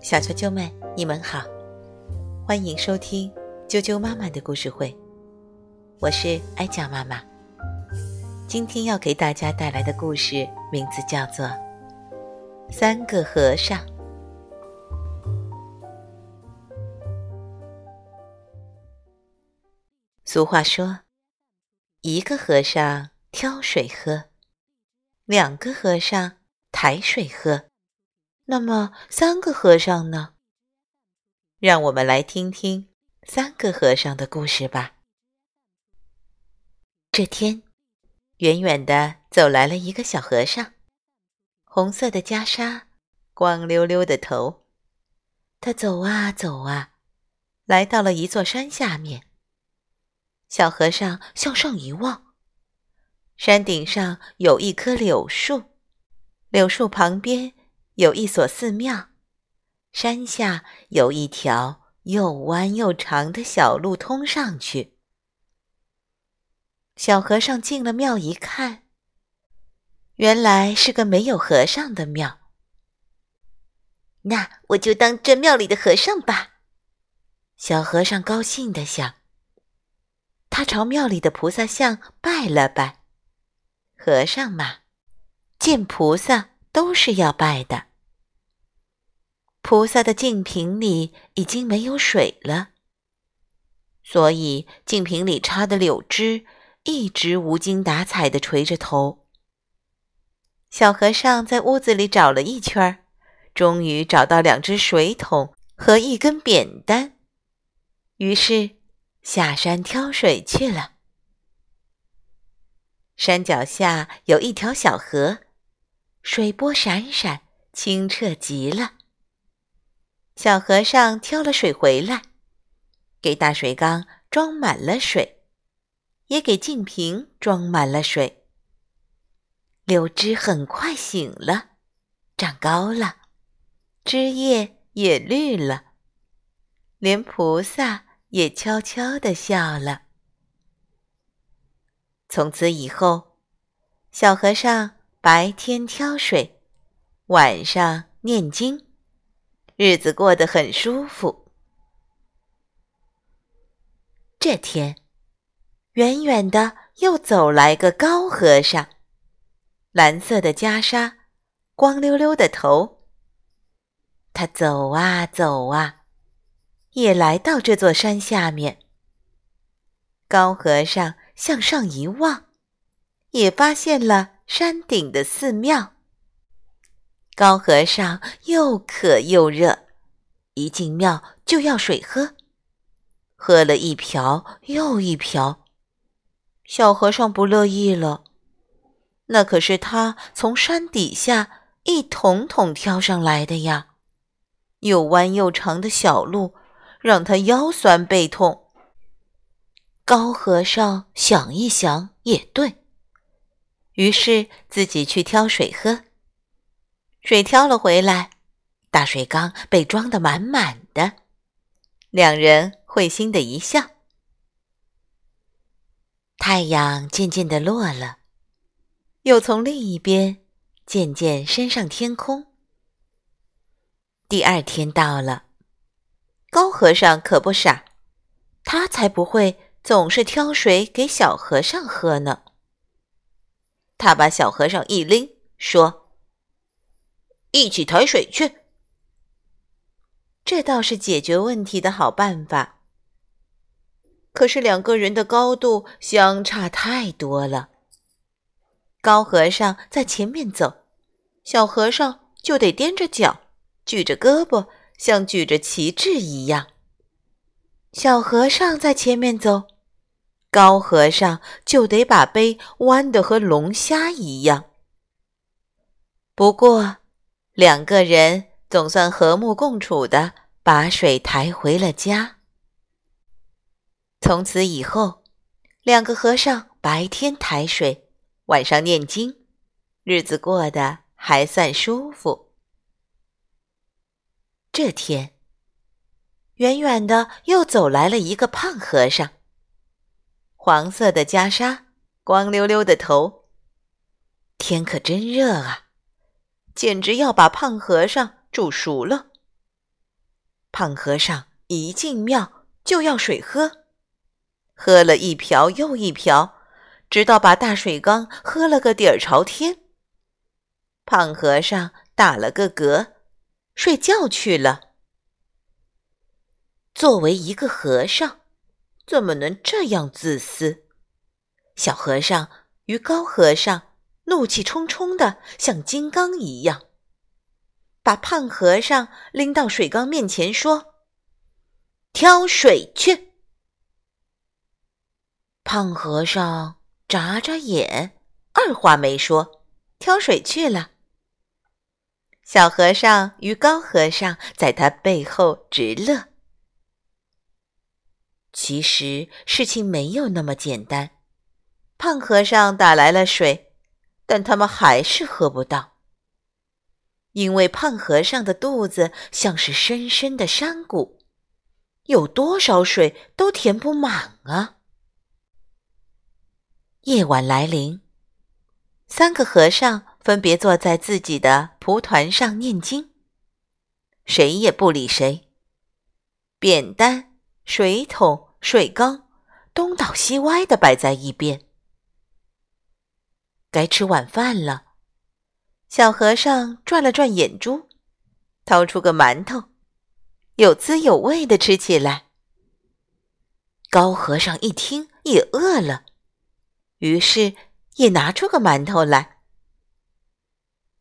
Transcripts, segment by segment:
小啾啾们，你们好，欢迎收听啾啾妈妈的故事会，我是艾酱妈妈。今天要给大家带来的故事名字叫做《三个和尚》。俗话说：“一个和尚挑水喝，两个和尚抬水喝，那么三个和尚呢？”让我们来听听三个和尚的故事吧。这天，远远的走来了一个小和尚，红色的袈裟，光溜溜的头。他走啊走啊，来到了一座山下面。小和尚向上一望，山顶上有一棵柳树，柳树旁边有一所寺庙，山下有一条又弯又长的小路通上去。小和尚进了庙一看，原来是个没有和尚的庙。那我就当这庙里的和尚吧，小和尚高兴地想。他朝庙里的菩萨像拜了拜。和尚嘛，见菩萨都是要拜的。菩萨的净瓶里已经没有水了，所以净瓶里插的柳枝一直无精打采地垂着头。小和尚在屋子里找了一圈，终于找到两只水桶和一根扁担，于是。下山挑水去了。山脚下有一条小河，水波闪闪，清澈极了。小和尚挑了水回来，给大水缸装满了水，也给净瓶装满了水。柳枝很快醒了，长高了，枝叶也绿了，连菩萨。也悄悄地笑了。从此以后，小和尚白天挑水，晚上念经，日子过得很舒服。这天，远远的又走来个高和尚，蓝色的袈裟，光溜溜的头。他走啊走啊。也来到这座山下面。高和尚向上一望，也发现了山顶的寺庙。高和尚又渴又热，一进庙就要水喝，喝了一瓢又一瓢。小和尚不乐意了，那可是他从山底下一桶桶挑上来的呀，又弯又长的小路。让他腰酸背痛。高和尚想一想，也对于是自己去挑水喝。水挑了回来，大水缸被装得满满的。两人会心的一笑。太阳渐渐的落了，又从另一边渐渐升上天空。第二天到了。高和尚可不傻，他才不会总是挑水给小和尚喝呢。他把小和尚一拎，说：“一起抬水去。”这倒是解决问题的好办法。可是两个人的高度相差太多了，高和尚在前面走，小和尚就得踮着脚，举着胳膊。像举着旗帜一样，小和尚在前面走，高和尚就得把杯弯得和龙虾一样。不过，两个人总算和睦共处的把水抬回了家。从此以后，两个和尚白天抬水，晚上念经，日子过得还算舒服。这天，远远的又走来了一个胖和尚，黄色的袈裟，光溜溜的头。天可真热啊！简直要把胖和尚煮熟了。胖和尚一进庙就要水喝，喝了一瓢又一瓢，直到把大水缸喝了个底儿朝天。胖和尚打了个嗝，睡觉去了。作为一个和尚，怎么能这样自私？小和尚与高和尚怒气冲冲的，像金刚一样，把胖和尚拎到水缸面前，说：“挑水去。”胖和尚眨眨眼，二话没说，挑水去了。小和尚与高和尚在他背后直乐。其实事情没有那么简单。胖和尚打来了水，但他们还是喝不到，因为胖和尚的肚子像是深深的山谷，有多少水都填不满啊！夜晚来临，三个和尚分别坐在自己的蒲团上念经，谁也不理谁，扁担、水桶。水缸东倒西歪的摆在一边。该吃晚饭了，小和尚转了转眼珠，掏出个馒头，有滋有味的吃起来。高和尚一听也饿了，于是也拿出个馒头来。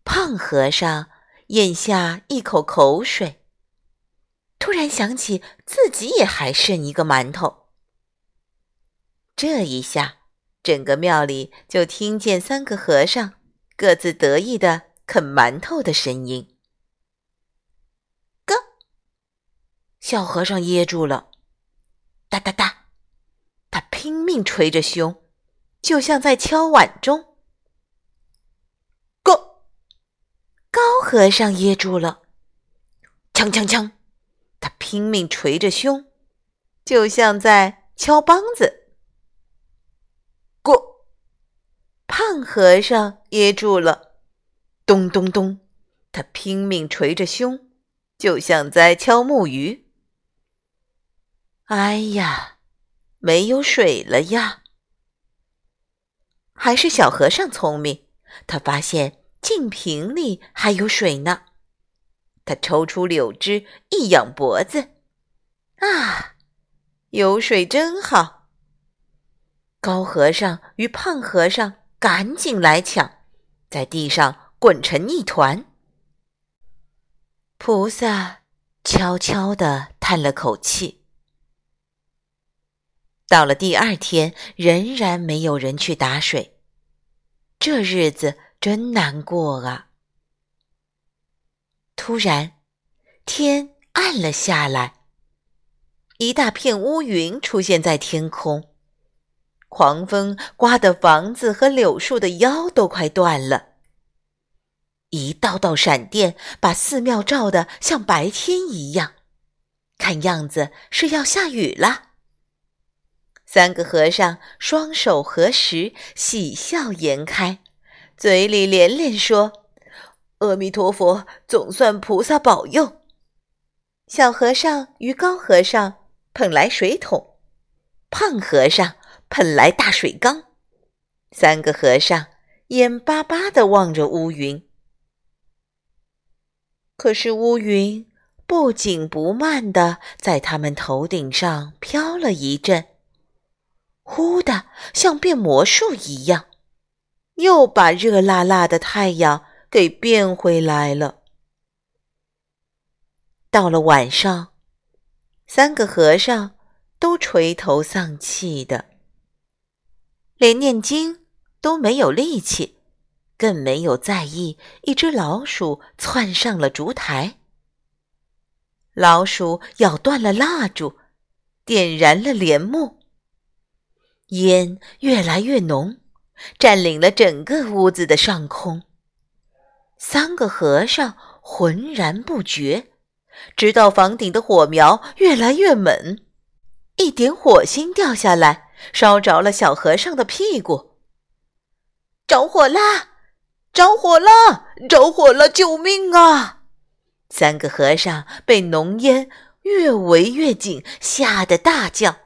胖和尚咽下一口口水。突然想起自己也还剩一个馒头，这一下，整个庙里就听见三个和尚各自得意的啃馒头的声音。咯，小和尚噎住了，哒哒哒，他拼命捶着胸，就像在敲碗钟。咯，高和尚噎住了，锵锵锵。他拼命捶着胸，就像在敲梆子。过，胖和尚噎住了，咚咚咚，他拼命捶着胸，就像在敲木鱼。哎呀，没有水了呀！还是小和尚聪明，他发现净瓶里还有水呢。他抽出柳枝，一仰脖子，啊，有水真好！高和尚与胖和尚赶紧来抢，在地上滚成一团。菩萨悄悄地叹了口气。到了第二天，仍然没有人去打水，这日子真难过啊！突然，天暗了下来，一大片乌云出现在天空，狂风刮得房子和柳树的腰都快断了。一道道闪电把寺庙照得像白天一样，看样子是要下雨了。三个和尚双手合十，喜笑颜开，嘴里连连说。阿弥陀佛，总算菩萨保佑。小和尚与高和尚捧来水桶，胖和尚捧来大水缸，三个和尚眼巴巴地望着乌云。可是乌云不紧不慢地在他们头顶上飘了一阵，忽的像变魔术一样，又把热辣辣的太阳。给变回来了。到了晚上，三个和尚都垂头丧气的，连念经都没有力气，更没有在意一只老鼠窜上了烛台。老鼠咬断了蜡烛，点燃了帘幕，烟越来越浓，占领了整个屋子的上空。三个和尚浑然不觉，直到房顶的火苗越来越猛，一点火星掉下来，烧着了小和尚的屁股。着火啦！着火了！着火了！救命啊！三个和尚被浓烟越围越紧，吓得大叫。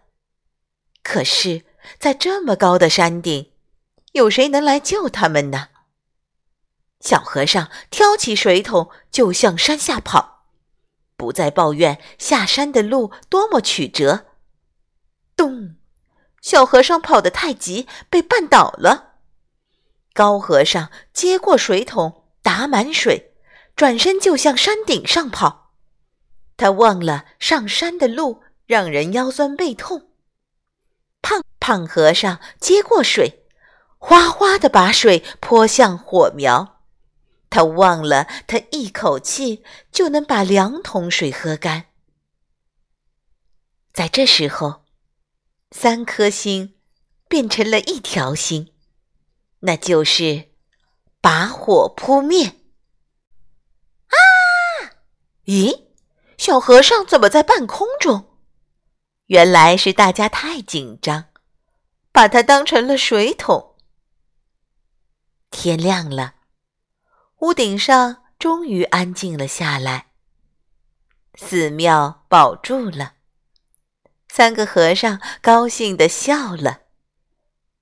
可是，在这么高的山顶，有谁能来救他们呢？小和尚挑起水桶就向山下跑，不再抱怨下山的路多么曲折。咚！小和尚跑得太急，被绊倒了。高和尚接过水桶，打满水，转身就向山顶上跑。他忘了上山的路让人腰酸背痛。胖胖和尚接过水，哗哗地把水泼向火苗。他忘了，他一口气就能把两桶水喝干。在这时候，三颗星变成了一条星，那就是把火扑灭。啊！咦，小和尚怎么在半空中？原来是大家太紧张，把它当成了水桶。天亮了。屋顶上终于安静了下来，寺庙保住了。三个和尚高兴地笑了，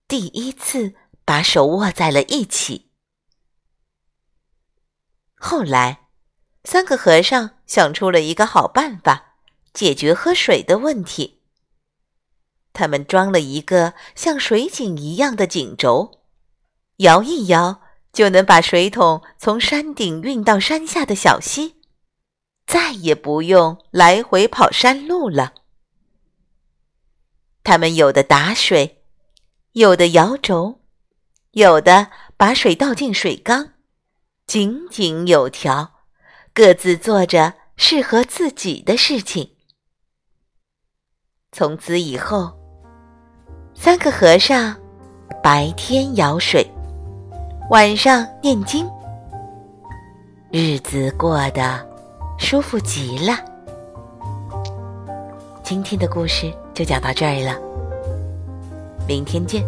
第一次把手握在了一起。后来，三个和尚想出了一个好办法，解决喝水的问题。他们装了一个像水井一样的井轴，摇一摇。就能把水桶从山顶运到山下的小溪，再也不用来回跑山路了。他们有的打水，有的摇轴，有的把水倒进水缸，井井有条，各自做着适合自己的事情。从此以后，三个和尚白天舀水。晚上念经，日子过得舒服极了。今天的故事就讲到这儿了，明天见。